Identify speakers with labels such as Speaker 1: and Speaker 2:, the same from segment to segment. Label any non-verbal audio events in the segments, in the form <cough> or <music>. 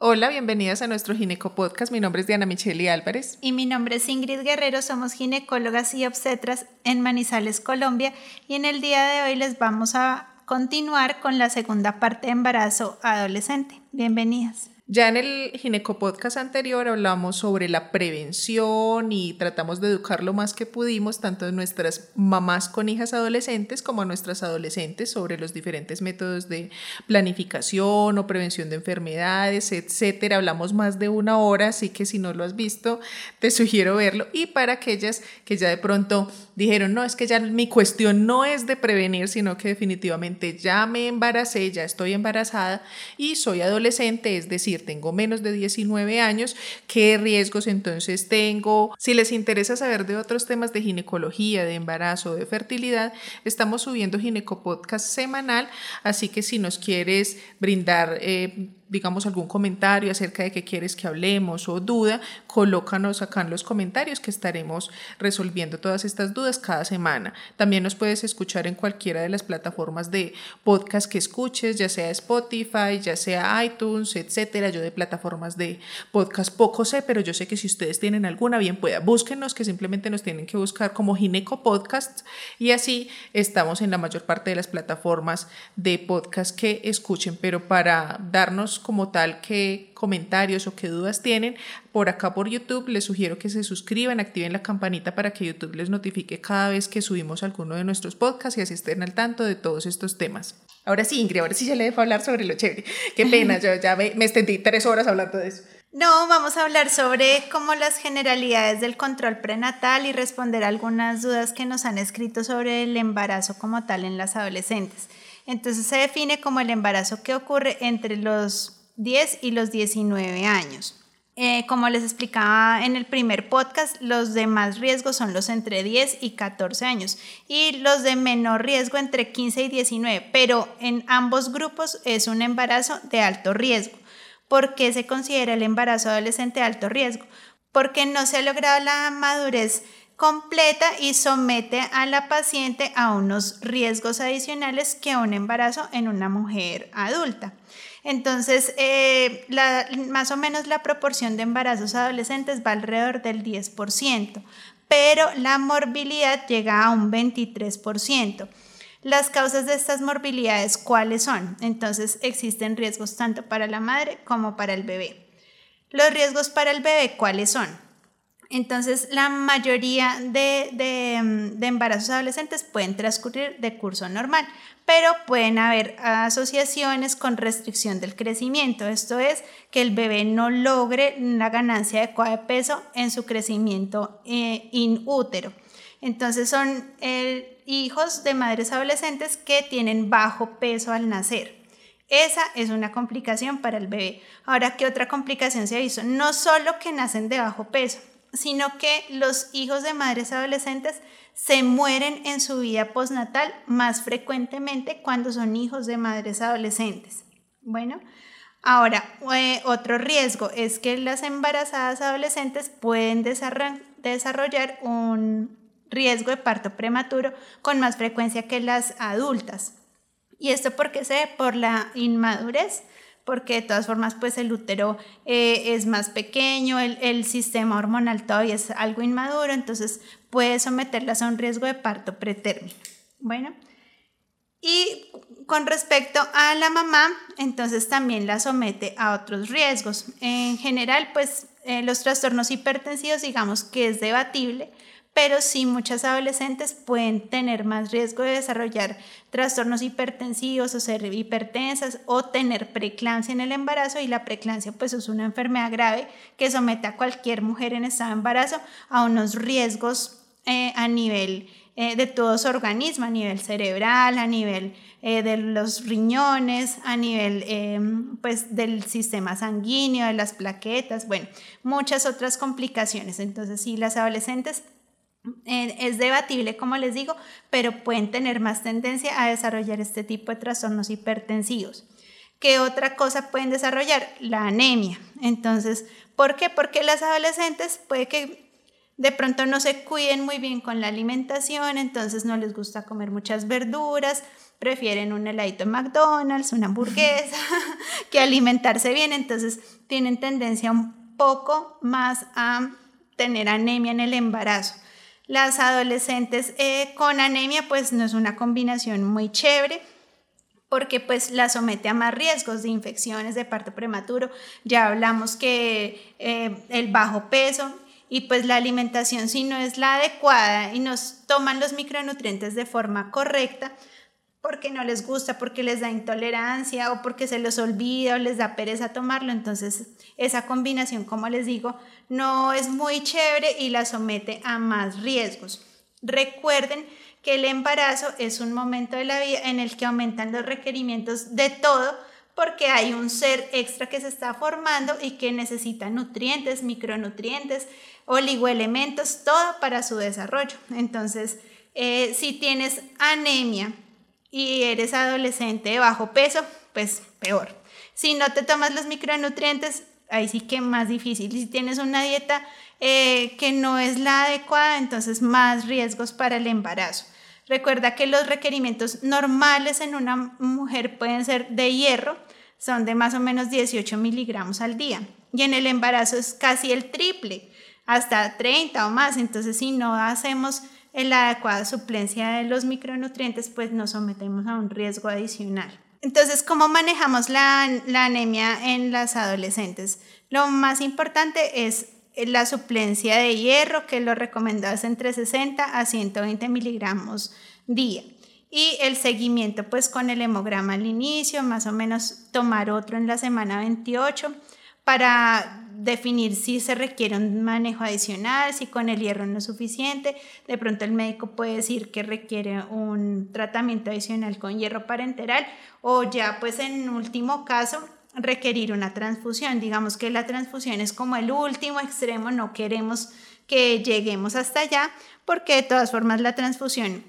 Speaker 1: Hola, bienvenidas a nuestro Gineco Podcast. Mi nombre es Diana Micheli Álvarez.
Speaker 2: Y mi nombre es Ingrid Guerrero. Somos ginecólogas y obstetras en Manizales, Colombia. Y en el día de hoy les vamos a continuar con la segunda parte de embarazo adolescente. Bienvenidas.
Speaker 1: Ya en el Gineco Podcast anterior hablamos sobre la prevención y tratamos de educar lo más que pudimos, tanto a nuestras mamás con hijas adolescentes como a nuestras adolescentes, sobre los diferentes métodos de planificación o prevención de enfermedades, etcétera. Hablamos más de una hora, así que si no lo has visto, te sugiero verlo. Y para aquellas que ya de pronto dijeron, no, es que ya mi cuestión no es de prevenir, sino que definitivamente ya me embaracé, ya estoy embarazada y soy adolescente, es decir, tengo menos de 19 años, qué riesgos entonces tengo. Si les interesa saber de otros temas de ginecología, de embarazo, de fertilidad, estamos subiendo Ginecopodcast semanal, así que si nos quieres brindar... Eh, digamos, algún comentario acerca de qué quieres que hablemos o duda, colócanos acá en los comentarios que estaremos resolviendo todas estas dudas cada semana. También nos puedes escuchar en cualquiera de las plataformas de podcast que escuches, ya sea Spotify, ya sea iTunes, etcétera. Yo de plataformas de podcast poco sé, pero yo sé que si ustedes tienen alguna, bien pueda, búsquenos, que simplemente nos tienen que buscar como Gineco Podcast y así estamos en la mayor parte de las plataformas de podcast que escuchen, pero para darnos como tal qué comentarios o qué dudas tienen, por acá por YouTube les sugiero que se suscriban, activen la campanita para que YouTube les notifique cada vez que subimos alguno de nuestros podcasts y así estén al tanto de todos estos temas. Ahora sí, Ingrid, ahora sí ya le dejo hablar sobre lo chévere. Qué pena, yo ya me, me extendí tres horas hablando de eso.
Speaker 2: No, vamos a hablar sobre cómo las generalidades del control prenatal y responder algunas dudas que nos han escrito sobre el embarazo como tal en las adolescentes. Entonces se define como el embarazo que ocurre entre los 10 y los 19 años. Eh, como les explicaba en el primer podcast, los de más riesgo son los entre 10 y 14 años y los de menor riesgo entre 15 y 19, pero en ambos grupos es un embarazo de alto riesgo. ¿Por qué se considera el embarazo adolescente de alto riesgo? Porque no se ha logrado la madurez completa y somete a la paciente a unos riesgos adicionales que un embarazo en una mujer adulta. Entonces, eh, más o menos la proporción de embarazos adolescentes va alrededor del 10%, pero la morbilidad llega a un 23%. Las causas de estas morbilidades, ¿cuáles son? Entonces, existen riesgos tanto para la madre como para el bebé. Los riesgos para el bebé, ¿cuáles son? Entonces, la mayoría de, de, embarazos adolescentes pueden transcurrir de curso normal, pero pueden haber asociaciones con restricción del crecimiento. Esto es que el bebé no logre la ganancia adecuada de peso en su crecimiento eh, in útero. Entonces, son eh, hijos de madres adolescentes que tienen bajo peso al nacer. Esa es una complicación para el bebé. Ahora, ¿qué otra complicación se hizo? No solo que nacen de bajo peso, sino que los hijos de madres adolescentes se mueren en su vida postnatal más frecuentemente cuando son hijos de madres adolescentes. Bueno, ahora, eh, otro riesgo es que las embarazadas adolescentes pueden desarrollar un riesgo de parto prematuro con más frecuencia que las adultas. ¿Y esto porque se ve? Por la inmadurez porque de todas formas pues el útero eh, es más pequeño, el, sistema hormonal todavía es algo inmaduro, entonces puede someterlas a un riesgo de parto pretérmino. Bueno, y con respecto a la mamá, entonces también la somete a otros riesgos. En general, pues eh, los trastornos hipertensivos, digamos que es debatible, pero sí muchas adolescentes pueden tener más riesgo de desarrollar trastornos hipertensivos o ser hipertensas o tener preeclampsia en el embarazo y la preeclampsia pues es una enfermedad grave que somete a cualquier mujer en estado de embarazo a unos riesgos eh, a nivel eh, de todo su organismo, a nivel cerebral, a nivel eh, de los riñones, a nivel pues del sistema sanguíneo, de las plaquetas, bueno, muchas otras complicaciones. Entonces, sí, las adolescentes eh, es debatible, como les digo, pero pueden tener más tendencia a desarrollar este tipo de trastornos hipertensivos. ¿Qué otra cosa pueden desarrollar? La anemia. Entonces, ¿por qué? Porque las adolescentes puede que de pronto no se cuiden muy bien con la alimentación, entonces no les gusta comer muchas verduras, prefieren un heladito en McDonald's, una hamburguesa, <laughs> que alimentarse bien, entonces tienen tendencia un poco más a tener anemia en el embarazo. Las adolescentes eh, con anemia pues no es una combinación muy chévere porque pues la somete a más riesgos de infecciones de parto prematuro. Ya hablamos que eh, el bajo peso y pues la alimentación si no es la adecuada y nos toman los micronutrientes de forma correcta, porque no les gusta, porque les da intolerancia o porque se los olvida o les da pereza tomarlo. Entonces, esa combinación, como les digo, no es muy chévere y la somete a más riesgos. Recuerden que el embarazo es un momento de la vida en el que aumentan los requerimientos de todo porque hay un ser extra que se está formando y que necesita nutrientes, micronutrientes, oligoelementos, todo para su desarrollo. Entonces, eh, si tienes anemia y eres adolescente de bajo peso, pues peor. Si no te tomas los micronutrientes, ahí sí que más difícil. Si tienes una dieta eh, que no es la adecuada, entonces más riesgos para el embarazo. Recuerda que los requerimientos normales en una mujer pueden ser de hierro, son de más o menos 18 miligramos al día. Y en el embarazo es casi el triple, hasta 30 o más. Entonces, si no hacemos la adecuada suplencia de los micronutrientes, pues nos sometemos a un riesgo adicional. Entonces, ¿cómo manejamos la, la anemia en las adolescentes? Lo más importante es la suplencia de hierro, que lo recomendado es entre 60 a 120 miligramos día. Y el seguimiento pues con el hemograma al inicio, más o menos tomar otro en la semana 28 para definir si se requiere un manejo adicional, si con el hierro no es suficiente. De pronto el médico puede decir que requiere un tratamiento adicional con hierro parenteral o ya pues en último caso requerir una transfusión. Digamos que la transfusión es como el último extremo, no queremos que lleguemos hasta allá porque de todas formas la transfusión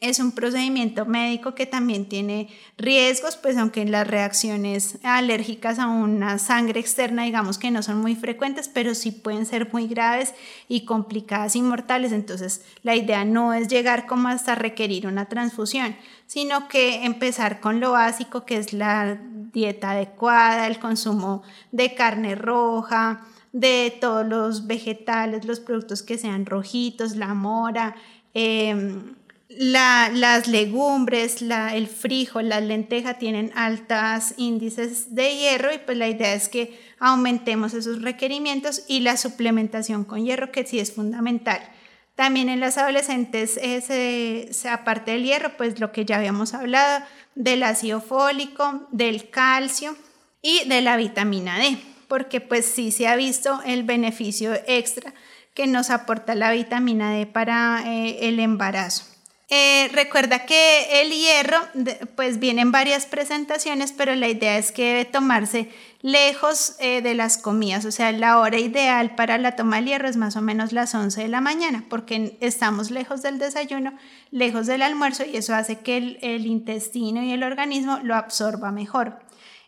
Speaker 2: es un procedimiento médico que también tiene riesgos, pues aunque las reacciones alérgicas a una sangre externa, digamos que no son muy frecuentes, pero sí pueden ser muy graves y complicadas y mortales. Entonces, la idea no es llegar como hasta requerir una transfusión, sino que empezar con lo básico, que es la dieta adecuada, el consumo de carne roja, de todos los vegetales, los productos que sean rojitos, la mora. Eh, las legumbres, el frijol, la lenteja tienen altos índices de hierro y pues la idea es que aumentemos esos requerimientos y la suplementación con hierro que sí es fundamental. También en las adolescentes, aparte del hierro, pues lo que ya habíamos hablado, del ácido fólico, del calcio y de la vitamina D, porque pues sí se ha visto el beneficio extra que nos aporta la vitamina D para eh, el embarazo. Eh, recuerda que el hierro, pues viene en varias presentaciones, pero la idea es que debe tomarse lejos eh, de las comidas, o sea, la hora ideal para la toma del hierro es más o menos las 11 de la mañana, porque estamos lejos del desayuno, lejos del almuerzo y eso hace que el, el intestino y el organismo lo absorba mejor.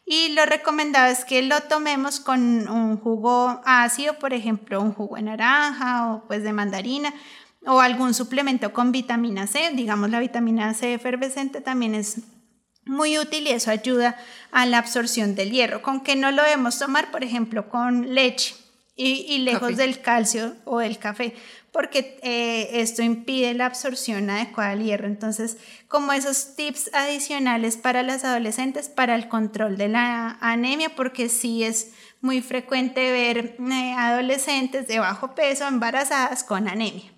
Speaker 2: Y lo recomendado es que lo tomemos con un jugo ácido, por ejemplo, un jugo de naranja o pues de mandarina, o algún suplemento con vitamina C. Digamos, la vitamina C efervescente también es muy útil y eso ayuda a la absorción del hierro. Con que no lo debemos tomar, por ejemplo, con leche y, lejos del calcio o del café, porque eh, esto impide la absorción adecuada del hierro. Entonces, como esos tips adicionales para las adolescentes para el control de la anemia, porque sí es muy frecuente ver eh, adolescentes de bajo peso embarazadas con anemia.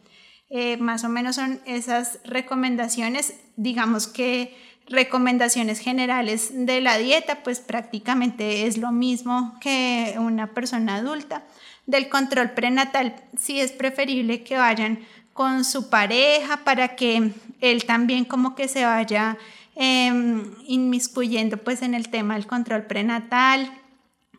Speaker 2: Eh, más o menos son esas recomendaciones, digamos que recomendaciones generales de la dieta, pues prácticamente es lo mismo que una persona adulta. Del control prenatal, sí es preferible que vayan con su pareja para que él también como que se vaya em, inmiscuyendo pues en el tema del control prenatal,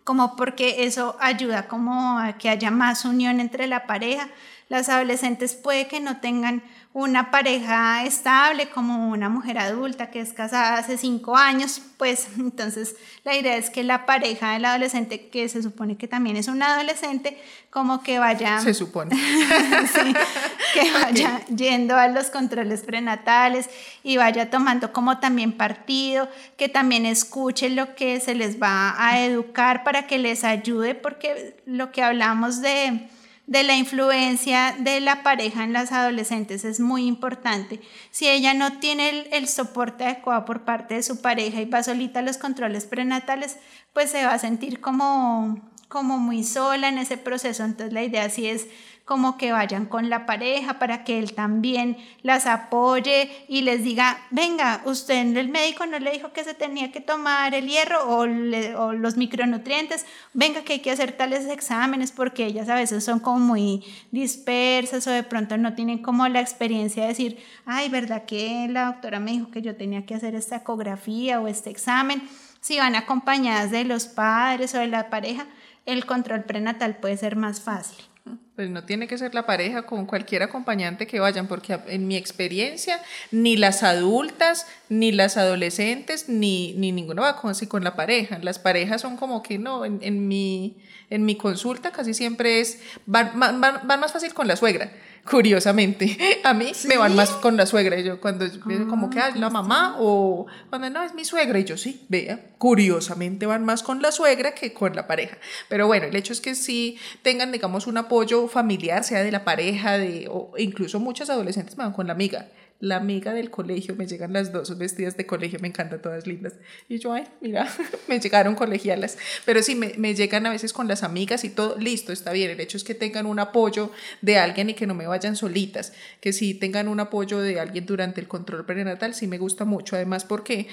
Speaker 2: como porque eso ayuda como a que haya más unión entre la pareja Las adolescentes puede que no tengan una pareja estable como una mujer adulta que es casada hace cinco años, pues <laughs> entonces la idea es que la pareja del adolescente, que se supone que también es un adolescente, como que vaya...
Speaker 1: Se supone. <laughs>
Speaker 2: que vaya yendo a los controles prenatales y vaya tomando como también partido, que también escuche lo que se les va a educar para que les ayude, porque lo que hablamos de de la influencia de la pareja en las adolescentes es muy importante. Si ella no tiene el, soporte adecuado por parte de su pareja y va solita a los controles prenatales, pues se va a sentir como, como muy sola en ese proceso. Entonces la idea sí es como que vayan con la pareja para que él también las apoye y les diga, venga, usted el médico no le dijo que se tenía que tomar el hierro o, los micronutrientes, venga que hay que hacer tales exámenes porque ellas a veces son como muy dispersas o de pronto no tienen como la experiencia de decir, ay, ¿verdad que la doctora me dijo que yo tenía que hacer esta ecografía o este examen? Si van acompañadas de los padres o de la pareja, el control prenatal puede ser más fácil.
Speaker 1: Pues no tiene que ser la pareja con cualquier acompañante que vayan, porque en mi experiencia, ni las adultas, ni las adolescentes, ni, ni ninguna va con, con la pareja. Las parejas son como que no, en, en mi, en mi consulta casi siempre es, van, van, van más fácil con la suegra curiosamente. <laughs> A mí me van más con la suegra. Y yo cuando como que ah, la mamá o cuando no es mi suegra y yo sí, vea, curiosamente van más con la suegra que con la pareja. Pero bueno, el hecho es que sí tengan, digamos, un apoyo familiar, sea de la pareja, de, o incluso muchas adolescentes van con la amiga la amiga del colegio, me llegan las dos vestidas de colegio, me encantan todas lindas. Y yo, ay, mira, <laughs> me llegaron colegialas. Pero sí, me, me, llegan a veces con las amigas y todo, listo, está bien. El hecho es que tengan un apoyo de alguien y que no me vayan solitas, que sí tengan un apoyo de alguien durante el control prenatal, sí me gusta mucho. Además, porque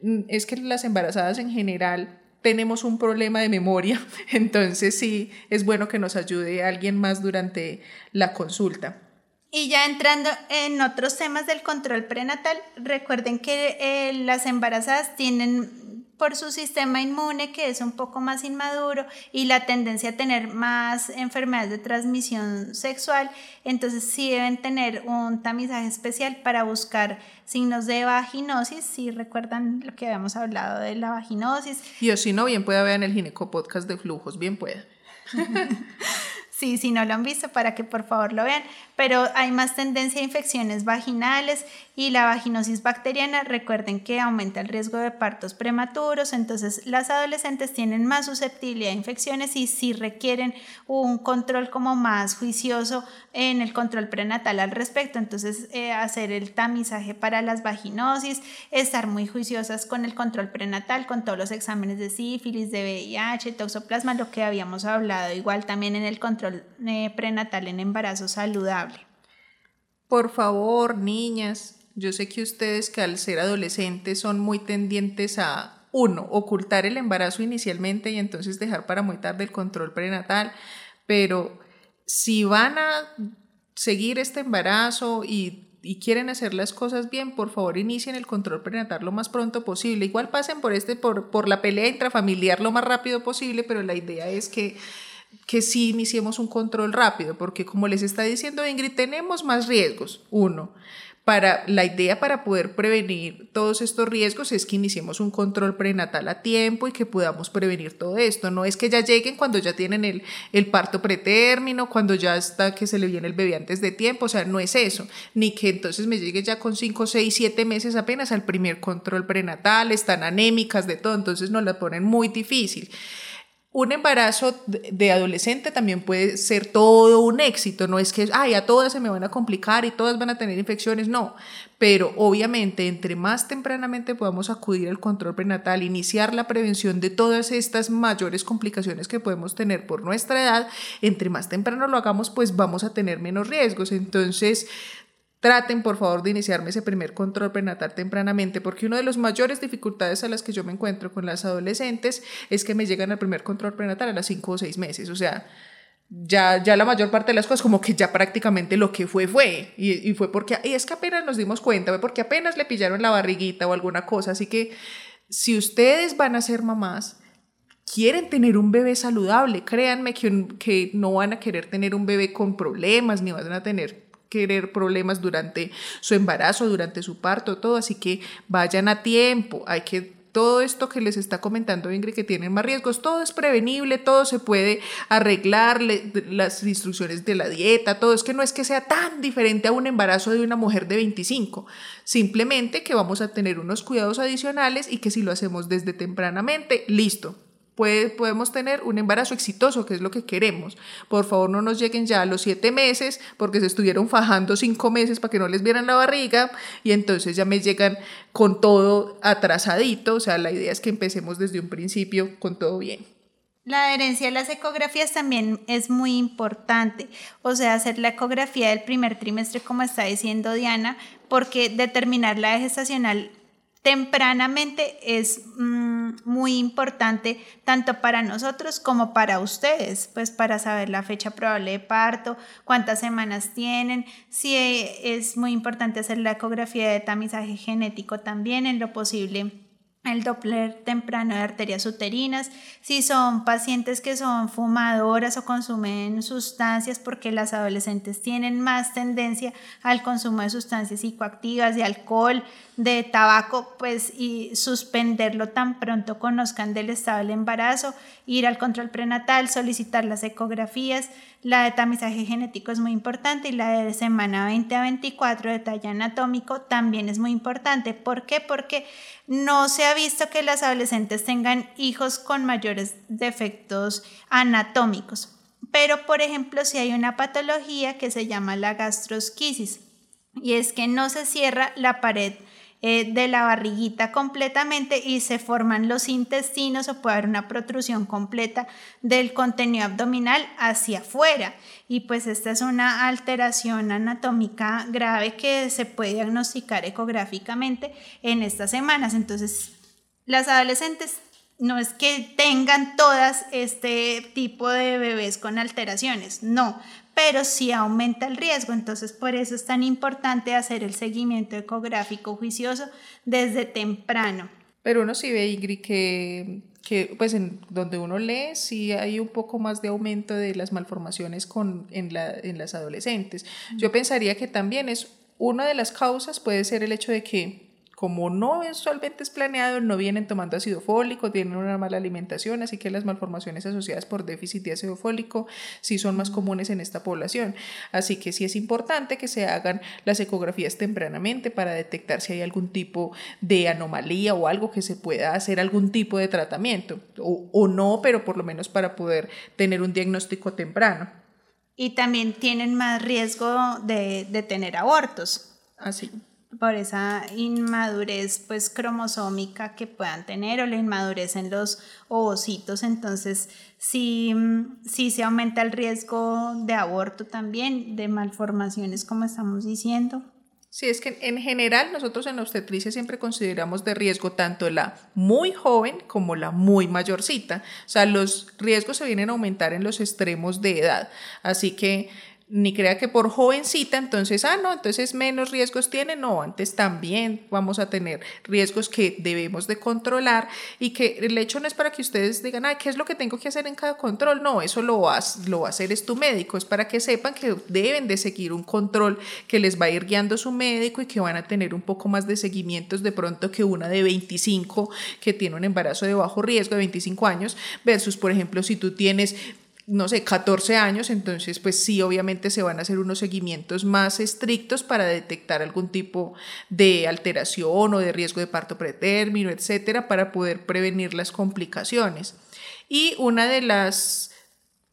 Speaker 1: mm, es que las embarazadas en general tenemos un problema de memoria, <laughs> entonces sí es bueno que nos ayude alguien más durante la consulta.
Speaker 2: Y ya entrando en otros temas del control prenatal, recuerden que eh, las embarazadas tienen por su sistema inmune que es un poco más inmaduro y la tendencia a tener más enfermedades de transmisión sexual, entonces sí deben tener un tamizaje especial para buscar signos de vaginosis, si recuerdan lo que habíamos hablado de la vaginosis.
Speaker 1: Y o si no, bien puede haber en el gineco podcast de flujos, bien puede. <laughs>
Speaker 2: Sí, si no lo han visto, para que por favor lo vean. Pero hay más tendencia a infecciones vaginales y la vaginosis bacteriana, recuerden que aumenta el riesgo de partos prematuros, entonces las adolescentes tienen más susceptibilidad a infecciones y sí requieren un control como más juicioso en el control prenatal al respecto. Entonces, eh, hacer el tamizaje para las vaginosis, estar muy juiciosas con el control prenatal, con todos los exámenes de sífilis, de VIH, toxoplasma, lo que habíamos hablado, igual también en el control eh, prenatal en embarazo saludable.
Speaker 1: Por favor, niñas, yo sé que ustedes que al ser adolescentes son muy tendientes a, uno, ocultar el embarazo inicialmente y entonces dejar para muy tarde el control prenatal, pero si van a seguir este embarazo y, quieren hacer las cosas bien, por favor inicien el control prenatal lo más pronto posible. Igual pasen por, este, por, por la pelea intrafamiliar lo más rápido posible, pero la idea es que que sí iniciemos un control rápido, porque como les está diciendo Ingrid, tenemos más riesgos. Uno, para la idea para poder prevenir todos estos riesgos es que iniciemos un control prenatal a tiempo y que podamos prevenir todo esto. No es que ya lleguen cuando ya tienen el, el parto pretérmino, cuando ya está que se le viene el bebé antes de tiempo, o sea, no es eso. Ni que entonces me llegue ya con 5, 6, 7 meses apenas al primer control prenatal, están anémicas de todo, entonces nos la ponen muy difícil. Un embarazo de adolescente también puede ser todo un éxito, no es que, ay, a todas se me van a complicar y todas van a tener infecciones, no, pero obviamente entre más tempranamente podamos acudir al control prenatal, iniciar la prevención de todas estas mayores complicaciones que podemos tener por nuestra edad, entre más temprano lo hagamos, pues vamos a tener menos riesgos. Entonces, Traten, por favor, de iniciarme ese primer control prenatal tempranamente, porque una de las mayores dificultades a las que yo me encuentro con las adolescentes es que me llegan al primer control prenatal a las 5 o 6 meses. O sea, ya, ya la mayor parte de las cosas, como que ya prácticamente lo que fue, fue. Y, fue porque, y es que apenas nos dimos cuenta, fue porque apenas le pillaron la barriguita o alguna cosa. Así que si ustedes van a ser mamás, quieren tener un bebé saludable. Créanme que, que no van a querer tener un bebé con problemas, ni van a tener querer problemas durante su embarazo, durante su parto, todo, así que vayan a tiempo, hay que todo esto que les está comentando Ingrid que tienen más riesgos, todo es prevenible, todo se puede arreglar, las instrucciones de la dieta, todo. Es que no es que sea tan diferente a un embarazo de una mujer de 25, simplemente que vamos a tener unos cuidados adicionales y que si lo hacemos desde tempranamente, listo, podemos tener un embarazo exitoso, que es lo que queremos. Por favor, no nos lleguen ya a los siete meses, porque se estuvieron fajando cinco meses para que no les vieran la barriga, y entonces ya me llegan con todo atrasadito. O sea, la idea es que empecemos desde un principio con todo bien.
Speaker 2: La adherencia a las ecografías también es muy importante, o sea, hacer la ecografía del primer trimestre, como está diciendo Diana, porque determinar la gestacional tempranamente es mm, muy importante tanto para nosotros como para ustedes, pues para saber la fecha probable de parto, cuántas semanas tienen, si es muy importante hacer la ecografía de tamizaje genético también en lo posible el Doppler temprano de arterias uterinas, si son pacientes que son fumadoras o consumen sustancias, porque las adolescentes tienen más tendencia al consumo de sustancias psicoactivas, de alcohol, de tabaco, pues y suspenderlo tan pronto conozcan del estado del embarazo, ir al control prenatal, solicitar las ecografías, la de tamizaje genético es muy importante y la de semana 20 a 24 de anatómico también es muy importante. ¿Por qué? Porque no se ha visto que las adolescentes tengan hijos con mayores defectos anatómicos. Pero, por ejemplo, si hay una patología que se llama la gastrosquisis, y es que no se cierra la pared eh, de la barriguita completamente y se forman los intestinos o puede haber una protrusión completa del contenido abdominal hacia afuera. Y pues esta es una alteración anatómica grave que se puede diagnosticar ecográficamente en estas semanas. Entonces, las adolescentes no es que tengan todas este tipo de bebés con alteraciones, no, pero sí aumenta el riesgo. Entonces, por eso es tan importante hacer el seguimiento ecográfico juicioso desde temprano.
Speaker 1: Pero uno sí ve, Ingrid, que, que pues en donde uno lee, sí hay un poco más de aumento de las malformaciones con, en, la, en las adolescentes. Yo pensaría que también es una de las causas puede ser el hecho de que como no es solventes planeados, no vienen tomando ácido fólico, tienen una mala alimentación, así que las malformaciones asociadas por déficit de ácido fólico sí son más comunes en esta población. Así que sí es importante que se hagan las ecografías tempranamente para detectar si hay algún tipo de anomalía o algo que se pueda hacer algún tipo de tratamiento, o, no, pero por lo menos para poder tener un diagnóstico temprano.
Speaker 2: Y también tienen más riesgo de, de tener abortos.
Speaker 1: Así
Speaker 2: por esa inmadurez pues cromosómica que puedan tener o la inmadurez en los ovocitos, entonces sí, sí se aumenta el riesgo de aborto también, de malformaciones como estamos diciendo.
Speaker 1: Sí, es que en general nosotros en la obstetricia siempre consideramos de riesgo tanto la muy joven como la muy mayorcita. O sea, los riesgos se vienen a aumentar en los extremos de edad. Así que ni crea que por jovencita, entonces, ah, no, entonces menos riesgos tiene, no, antes también vamos a tener riesgos que debemos de controlar y que el hecho no es para que ustedes digan, ah, ¿qué es lo que tengo que hacer en cada control? No, eso lo, vas, lo va a hacer es tu médico, es para que sepan que deben de seguir un control que les va a ir guiando su médico y que van a tener un poco más de seguimientos de pronto que una de 25 que tiene un embarazo de bajo riesgo de 25 años versus, por ejemplo, si tú tienes no sé, 14 años, entonces pues sí, obviamente se van a hacer unos seguimientos más estrictos para detectar algún tipo de alteración o de riesgo de parto pretérmino, etcétera, para poder prevenir las complicaciones. Y una de las,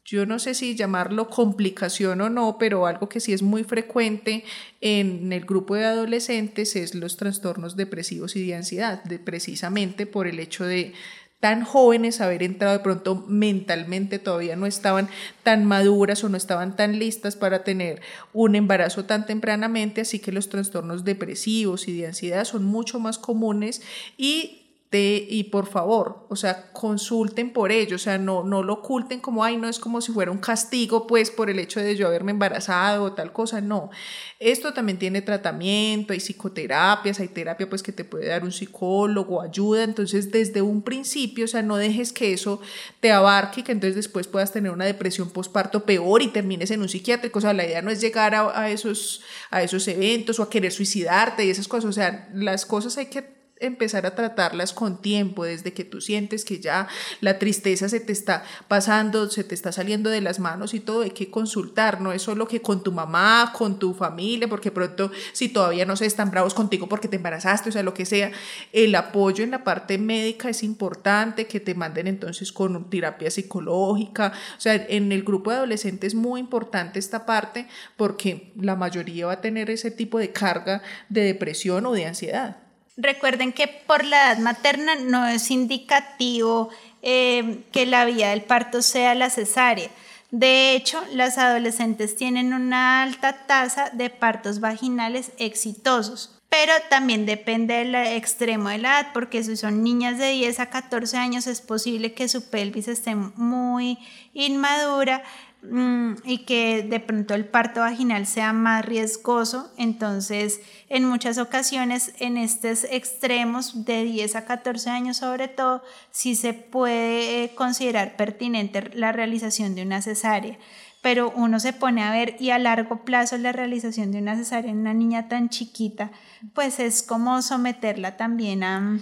Speaker 1: yo no sé si llamarlo complicación o no, pero algo que sí es muy frecuente en el grupo de adolescentes es los trastornos depresivos y de ansiedad, de, precisamente por el hecho de tan jóvenes, haber entrado de pronto mentalmente todavía no estaban tan maduras o no estaban tan listas para tener un embarazo tan tempranamente, así que los trastornos depresivos y de ansiedad son mucho más comunes y y por favor, o sea, consulten por ello, o sea, no, no lo oculten como, ay, no es como si fuera un castigo, pues, por el hecho de yo haberme embarazado o tal cosa, no. Esto también tiene tratamiento, hay psicoterapias, hay terapia, pues, que te puede dar un psicólogo, ayuda, entonces, desde un principio, o sea, no dejes que eso te abarque que entonces después puedas tener una depresión postparto peor y termines en un psiquiátrico, o sea, la idea no es llegar a, a esos, a esos eventos o a querer suicidarte y esas cosas, o sea, las cosas hay que empezar a tratarlas con tiempo, desde que tú sientes que ya la tristeza se te está pasando, se te está saliendo de las manos y todo, hay que consultar, no es solo que con tu mamá, con tu familia, porque pronto si todavía no se están bravos contigo porque te embarazaste, o sea, lo que sea, el apoyo en la parte médica es importante, que te manden entonces con terapia psicológica, o sea, en el grupo de adolescentes es muy importante esta parte porque la mayoría va a tener ese tipo de carga de depresión o de ansiedad.
Speaker 2: Recuerden que por la edad materna no es indicativo eh, que la vía del parto sea la cesárea. De hecho, las adolescentes tienen una alta tasa de partos vaginales exitosos, pero también depende del extremo de la edad, porque si son niñas de 10 a 14 años es posible que su pelvis esté muy inmadura Mm, y que de pronto el parto vaginal sea más riesgoso. Entonces, en muchas ocasiones, en estos extremos de 10 a 14 años sobre todo, sí se puede considerar pertinente la realización de una cesárea. Pero uno se pone a ver y a largo plazo la realización de una cesárea en una niña tan chiquita, pues es como someterla también a...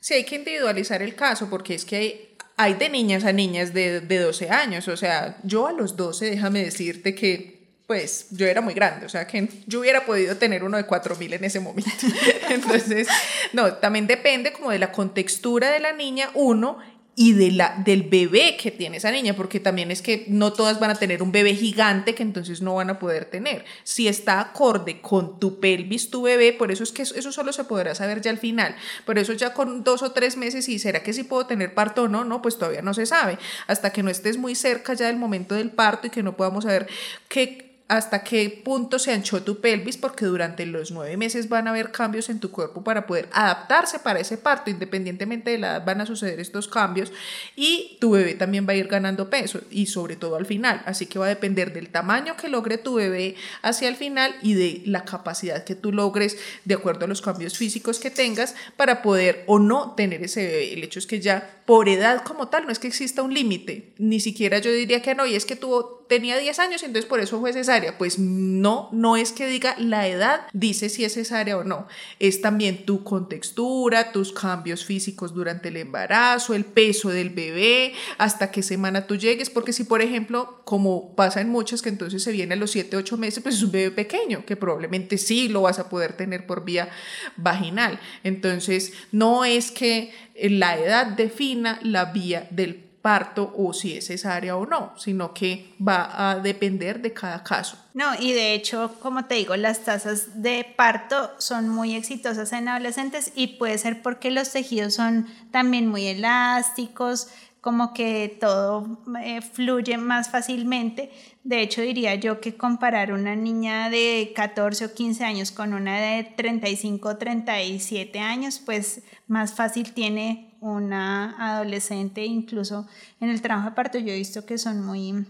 Speaker 1: Sí, hay que individualizar el caso porque es que hay, de niñas a niñas de, de 12 años, o sea, yo a los 12, déjame decirte que pues yo era muy grande, o sea que yo hubiera podido tener uno de 4000 en ese momento. <laughs> Entonces, no, también depende como de la contextura de la niña, uno, y de la, del bebé que tiene esa niña, porque también es que no todas van a tener un bebé gigante que entonces no van a poder tener. Si está acorde con tu pelvis, tu bebé, por eso es que eso, solo se podrá saber ya al final. Por eso ya con dos o tres meses, y será que si puedo tener parto o no, no, pues todavía no se sabe. Hasta que no estés muy cerca ya del momento del parto y que no podamos saber qué hasta qué punto se anchó tu pelvis, porque durante los nueve meses van a haber cambios en tu cuerpo para poder adaptarse para ese parto, independientemente de la edad van a suceder estos cambios y tu bebé también va a ir ganando peso y sobre todo al final, así que va a depender del tamaño que logre tu bebé hacia el final y de la capacidad que tú logres de acuerdo a los cambios físicos que tengas para poder o no tener ese bebé. El hecho es que ya por edad como tal no es que exista un límite, ni siquiera yo diría que no, y es que tuvo, tenía 10 años y entonces por eso fue cesárea pues no, no es que diga la edad dice si es cesárea o no. Es también tu contextura, tus cambios físicos durante el embarazo, el peso del bebé, hasta qué semana tú llegues. Porque si, por ejemplo, como pasa en muchas, que entonces se viene a los 7, 8 meses, pues es un bebé pequeño, que probablemente sí lo vas a poder tener por vía vaginal. Entonces, no es que la edad defina la vía del parto o si es cesárea o no, sino que va a depender de cada caso.
Speaker 2: No, y de hecho, como te digo, las tasas de parto son muy exitosas en adolescentes y puede ser porque los tejidos son también muy elásticos, como que todo eh, fluye más fácilmente. De hecho, diría yo que comparar una niña de 14 o 15 años con una de 35 o 37 años, pues más fácil tiene una adolescente, incluso en el trabajo de parto yo he visto que son muy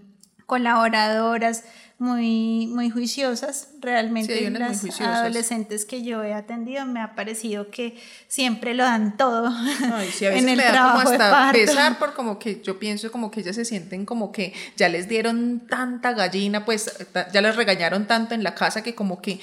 Speaker 2: colaboradoras, muy, muy juiciosas. Realmente las adolescentes que yo he atendido me ha parecido que siempre lo dan todo <laughs>
Speaker 1: en el trabajo como hasta pesar por como que yo pienso como que ellas se sienten como que ya les dieron tanta gallina, pues ya les regañaron tanto en la casa que como que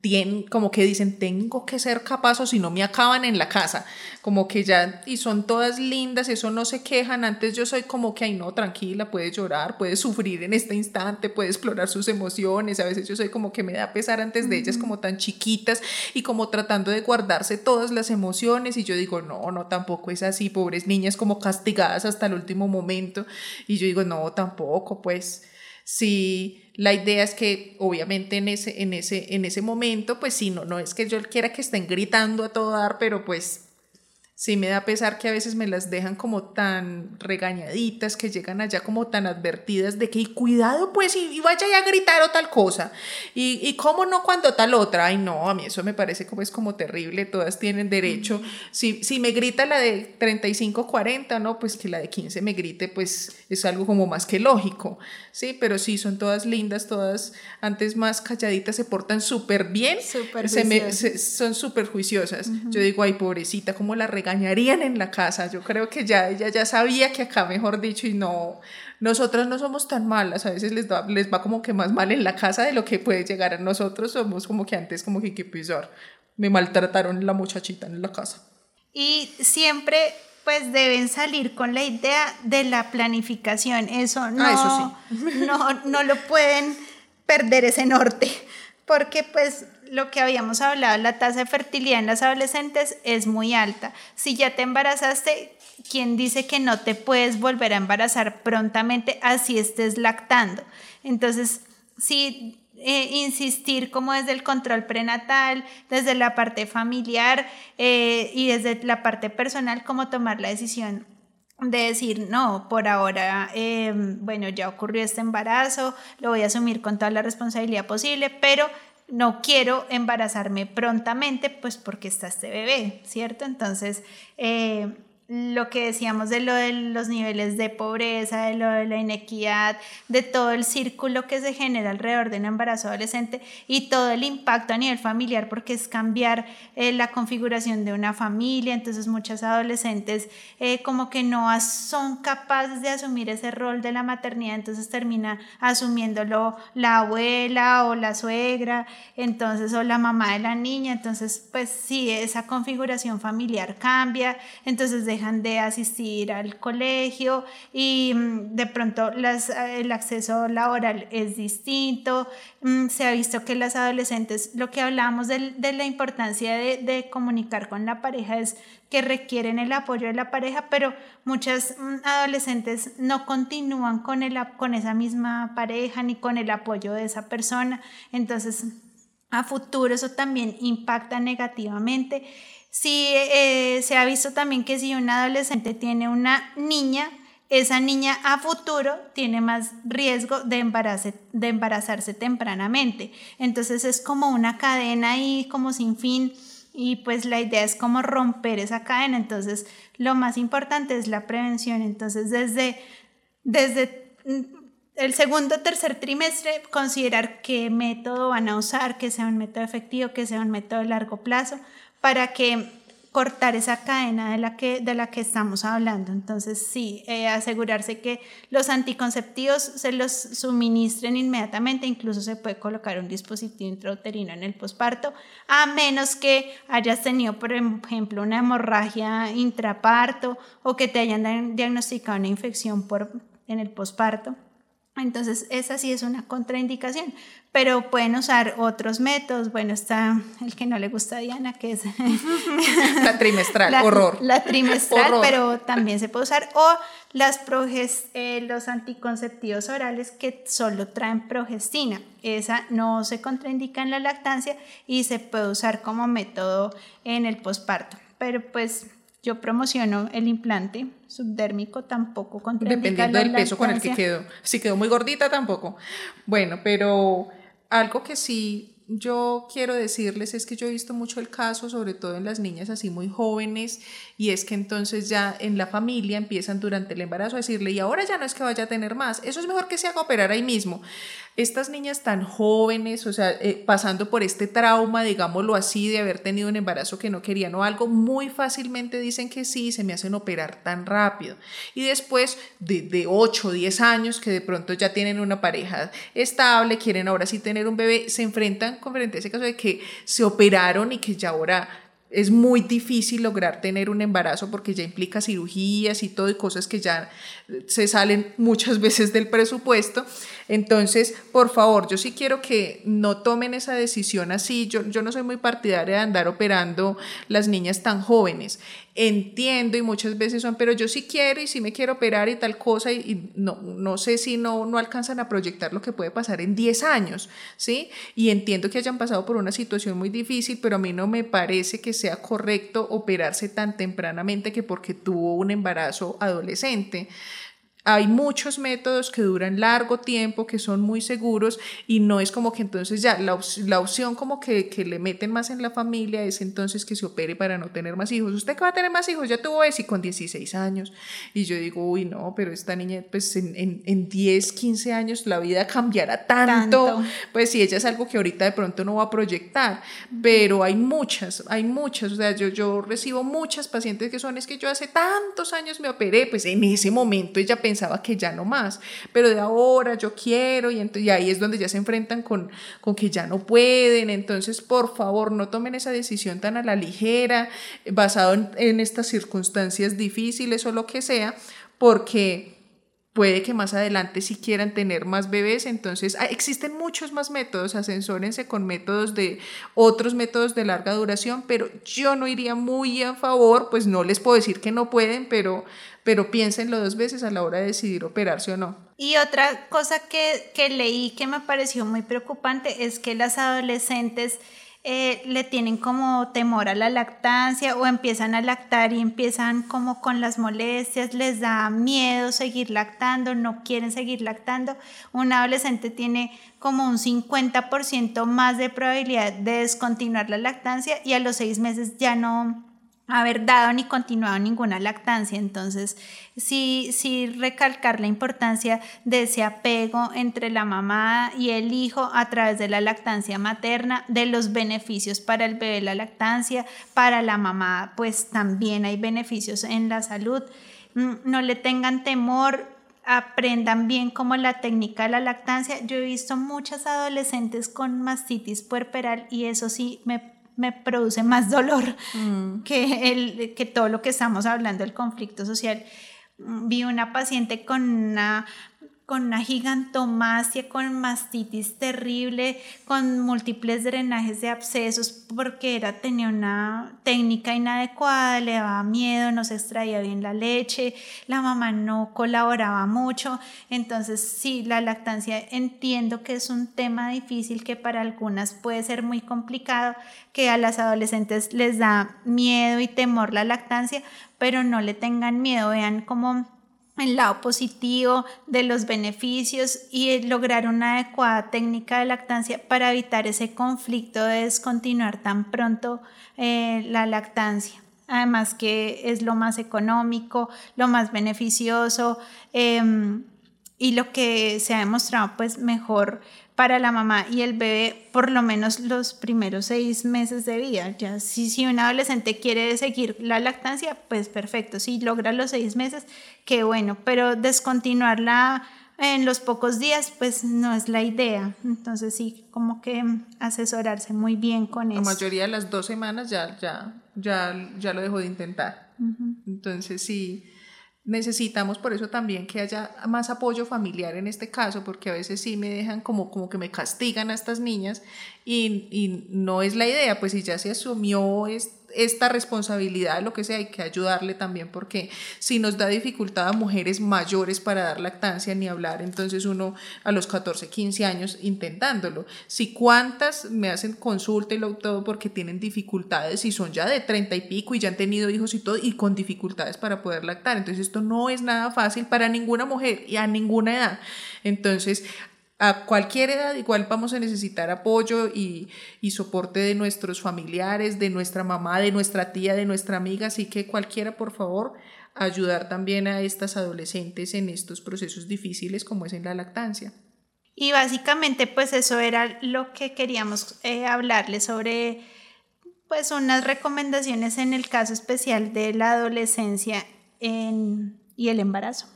Speaker 1: tienen, como que dicen, tengo que ser capaz o si no me acaban en la casa, como que ya, y son todas lindas, eso no se quejan, antes yo soy como que, ay no, tranquila, puede llorar, puede sufrir en este instante, puede explorar sus emociones, a veces yo soy como que me da pesar antes de ellas como tan chiquitas y como tratando de guardarse todas las emociones y yo digo, no, no, tampoco es así, pobres niñas como castigadas hasta el último momento y yo digo, no, tampoco, pues sí la idea es que obviamente en ese, en ese, en ese momento, pues sí, no, no es que yo quiera que estén gritando a todo dar, pero pues sí me da pesar que a veces me las dejan como tan regañaditas, que llegan allá como tan advertidas de que cuidado pues y, vaya ya a gritar o tal cosa. Y, y cómo no cuando tal otra. Ay no, a mí eso me parece como es como terrible, todas tienen derecho. Si, si me grita la de 35, 40, no, pues que la de 15 me grite, pues es algo como más que lógico. Sí, pero sí, son todas lindas, todas antes más calladitas, se portan súper bien, se son súper juiciosas. Yo digo, ay pobrecita, ¿cómo la regañan? Engañarían en la casa. Yo creo que ya ella ya sabía que acá, mejor dicho, y no, nosotras no somos tan malas, a veces les, va, les va como que más mal en la casa de lo que puede llegar a nosotros, somos como que antes como que, que pisar. Me maltrataron la muchachita en la casa.
Speaker 2: Y siempre pues deben salir con la idea de la planificación. Eso no, ah, eso sí. no, no lo pueden perder ese norte, porque pues lo que habíamos hablado, la tasa de fertilidad en las adolescentes es muy alta. Si ya te embarazaste, ¿quién dice que no te puedes volver a embarazar prontamente así estés lactando? Entonces, sí, eh, insistir como desde el control prenatal, desde la parte familiar eh, y desde la parte personal, como tomar la decisión de decir, no, por ahora, em, bueno, ya ocurrió este embarazo, lo voy a asumir con toda la responsabilidad posible, pero no quiero embarazarme prontamente, pues porque está este bebé, ¿cierto? Entonces, eh, lo que decíamos de lo de los niveles de pobreza, de lo de la inequidad, de todo el círculo que se genera alrededor de un embarazo adolescente y todo el impacto a nivel familiar, porque es cambiar eh, la configuración de una familia, entonces muchas adolescentes eh, como que no son capaces de asumir ese rol de la maternidad, entonces termina asumiéndolo la abuela o la suegra, entonces o la mamá de la niña, entonces pues sí, esa configuración familiar cambia, entonces de dejan de asistir al colegio y mm, de pronto las, eh, el acceso laboral es distinto. Mm, se ha visto que las adolescentes, lo que hablábamos de, de la importancia de, de, comunicar con la pareja es que requieren el apoyo de la pareja, pero muchas mm, adolescentes no continúan con, el, con esa misma pareja ni con el apoyo de esa persona. Entonces, a futuro eso también impacta negativamente. Sí, eh, se ha visto también que si un adolescente tiene una niña, esa niña a futuro tiene más riesgo de, de embarazarse tempranamente. Entonces es como una cadena ahí, como sin fin, y pues la idea es como romper esa cadena. Entonces lo más importante es la prevención. Entonces desde, desde el segundo tercer trimestre, considerar qué método van a usar, que sea un método efectivo, que sea un método de largo plazo, para que cortar esa cadena de la que, de la que estamos hablando. Entonces, sí, eh, asegurarse que los anticonceptivos se los suministren inmediatamente, incluso se puede colocar un dispositivo intrauterino en el posparto, a menos que hayas tenido, por ejemplo, una hemorragia intraparto o que te hayan diagnosticado una infección en el posparto. Entonces, esa sí es una contraindicación, pero pueden usar otros métodos. Bueno, está el que no le gusta a Diana, que es <laughs> <laughs>
Speaker 1: la trimestral, horror.
Speaker 2: La trimestral, pero también se puede usar. O las proges, eh, los anticonceptivos orales que solo traen progestina. Esa no se contraindica en la lactancia y se puede usar como método en el posparto. Pero pues yo promociono el implante subdérmico tampoco
Speaker 1: Dependiendo del peso con el que quedó. Si quedó muy gordita tampoco. Bueno, pero algo que sí yo quiero decirles es que yo he visto mucho el caso, sobre todo en las niñas así muy jóvenes, y es que entonces ya en la familia empiezan durante el embarazo a decirle, y ahora ya no es que vaya a tener más, eso es mejor que se haga operar ahí mismo estas niñas tan jóvenes, o sea, eh, pasando por este trauma, digámoslo así, de haber tenido un embarazo que no querían o algo, muy fácilmente dicen que sí, se me hacen operar tan rápido. Y después de, de 8 o 10 años que de pronto ya tienen una pareja estable, quieren ahora sí tener un bebé, se enfrentan con frente a ese caso de que se operaron y que ya ahora es muy difícil lograr tener un embarazo porque ya implica cirugías y todo y cosas que ya se salen muchas <laughs> veces del presupuesto. Entonces, por favor, yo sí quiero que no tomen esa decisión así. Yo, yo no soy muy partidaria de andar operando las niñas tan jóvenes. Entiendo y muchas veces son, pero yo sí quiero y sí me quiero operar y tal cosa y, no, no sé si no, no alcanzan a proyectar lo que puede pasar en 10 años, ¿sí? Y entiendo que hayan pasado por una situación muy difícil, pero a mí no me parece que sea correcto operarse tan tempranamente que porque tuvo un embarazo adolescente. Hay muchos métodos que duran largo tiempo, que son muy seguros y no es como que entonces ya la, la opción como que, que, le meten más en la familia es entonces que se opere para no tener más hijos. ¿Usted que va a tener más hijos? Ya tuvo ese con 16 años. Y yo digo, uy, no, pero esta niña pues en, en, en 10, 15 años la vida cambiará tanto. tanto. Pues si ella es algo que ahorita de pronto no va a proyectar, pero hay muchas, hay muchas. O sea, yo, yo recibo muchas pacientes que son, es que yo hace tantos años me operé, pues en ese momento ella pensaba que ya no más, pero de ahora yo quiero y ahí es donde ya se enfrentan con, con que ya no pueden, entonces por favor no tomen esa decisión tan a la ligera, basado en, en estas circunstancias difíciles o lo que sea, porque puede que más adelante si quieran tener más bebés, entonces ah, existen muchos más métodos, ascensórense con métodos de otros métodos de larga duración, pero yo no iría muy a favor, pues no les puedo decir que no pueden, pero, pero piénsenlo dos veces a la hora de decidir operarse o no.
Speaker 2: Y otra cosa que, que leí que me pareció muy preocupante es que las adolescentes eh, le tienen como temor a la lactancia o empiezan a lactar y empiezan como con las molestias, les da miedo seguir lactando, no quieren seguir lactando. Un adolescente tiene como un 50% más de probabilidad de descontinuar la lactancia y a los seis meses ya no, haber dado ni continuado ninguna lactancia. Entonces, sí, sí recalcar la importancia de ese apego entre la mamá y el hijo a través de la lactancia materna, de los beneficios para el bebé la lactancia, para la mamá, pues también hay beneficios en la salud. Mm, no le tengan temor, aprendan bien como la técnica de la lactancia. Yo he visto muchas adolescentes con mastitis puerperal y eso sí me me produce más dolor mm. que, el, que todo lo que estamos hablando, el conflicto social. Vi una paciente con una con una gigantomastia, con mastitis terrible, con múltiples drenajes de abscesos, porque era, tenía una técnica inadecuada, le daba miedo, no se extraía bien la leche, la mamá no colaboraba mucho. Entonces, sí, la lactancia entiendo que es un tema difícil que para algunas puede ser muy complicado, que a las adolescentes les da miedo y temor la lactancia, pero no le tengan miedo, vean cómo el lado positivo de los beneficios y lograr una adecuada técnica de lactancia para evitar ese conflicto de descontinuar tan pronto eh, la lactancia. Además que es lo más económico, lo más beneficioso em, y lo que se ha demostrado pues mejor para la mamá y el bebé por lo menos los primeros seis meses de vida. Ya si, si un adolescente quiere seguir la lactancia, pues perfecto. Si logra los seis meses, qué bueno, pero descontinuarla en los pocos días, pues no es la idea. Entonces sí, como que asesorarse muy bien con eso.
Speaker 1: La mayoría de las dos semanas ya, ya, ya, ya lo dejó de intentar. Entonces sí necesitamos por eso también que haya más apoyo familiar en este caso, porque a veces sí me dejan como, como que me castigan a estas niñas y, y no es la idea, pues si ya se asumió este esta responsabilidad, lo que sea, hay que ayudarle también porque si nos da dificultad a mujeres mayores para dar lactancia ni hablar, entonces uno a los 14, 15 años intentándolo. Si cuántas me hacen consulta y lo, todo porque tienen dificultades y son ya de 30 y pico y ya han tenido hijos y todo y con dificultades para poder lactar. Entonces esto no es nada fácil para ninguna mujer y a ninguna edad. Entonces a cualquier edad igual vamos a necesitar apoyo y, soporte de nuestros familiares, de nuestra mamá, de nuestra tía, de nuestra amiga, así que cualquiera, por favor, ayudar también a estas adolescentes en estos procesos difíciles como es en la lactancia.
Speaker 2: Y básicamente pues eso era lo que queríamos eh, hablarles sobre pues unas recomendaciones en el caso especial de la adolescencia y el embarazo.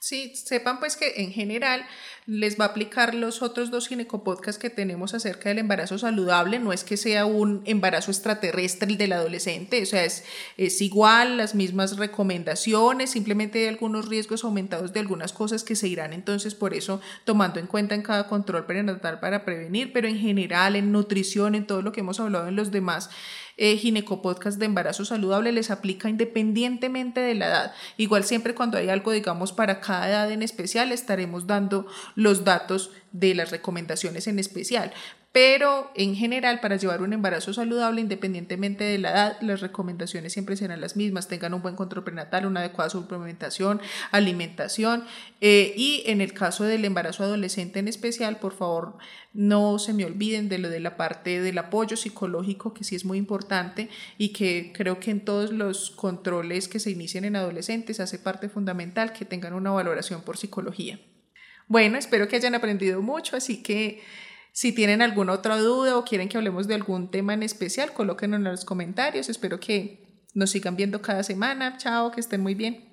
Speaker 1: Sí, sepan pues que en general les va a aplicar los otros dos ginecopodcasts que tenemos acerca del embarazo saludable. No es que sea un embarazo extraterrestre el del adolescente, o sea, es, es igual, las mismas recomendaciones, simplemente hay algunos riesgos aumentados de algunas cosas que se irán entonces por eso tomando en cuenta en cada control prenatal para prevenir, pero en general en nutrición, en todo lo que hemos hablado en los demás eh, ginecopodcast de embarazo saludable les aplica independientemente de la edad. Igual siempre cuando hay algo, digamos, para cada edad en especial, estaremos dando los datos de las recomendaciones en especial. Pero en general, para llevar un embarazo saludable, independientemente de la edad, las recomendaciones siempre serán las mismas. Tengan un buen control prenatal, una adecuada suplementación, alimentación. Eh, y en el caso del embarazo adolescente en especial, por favor, no se me olviden de lo de la parte del apoyo psicológico, que sí es muy importante y que creo que en todos los controles que se inician en adolescentes hace parte fundamental que tengan una valoración por psicología. Bueno, espero que hayan aprendido mucho, así que si tienen alguna otra duda o quieren que hablemos de algún tema en especial, colóquenlo en los comentarios. Espero que nos sigan viendo cada semana. Chao, que estén muy bien.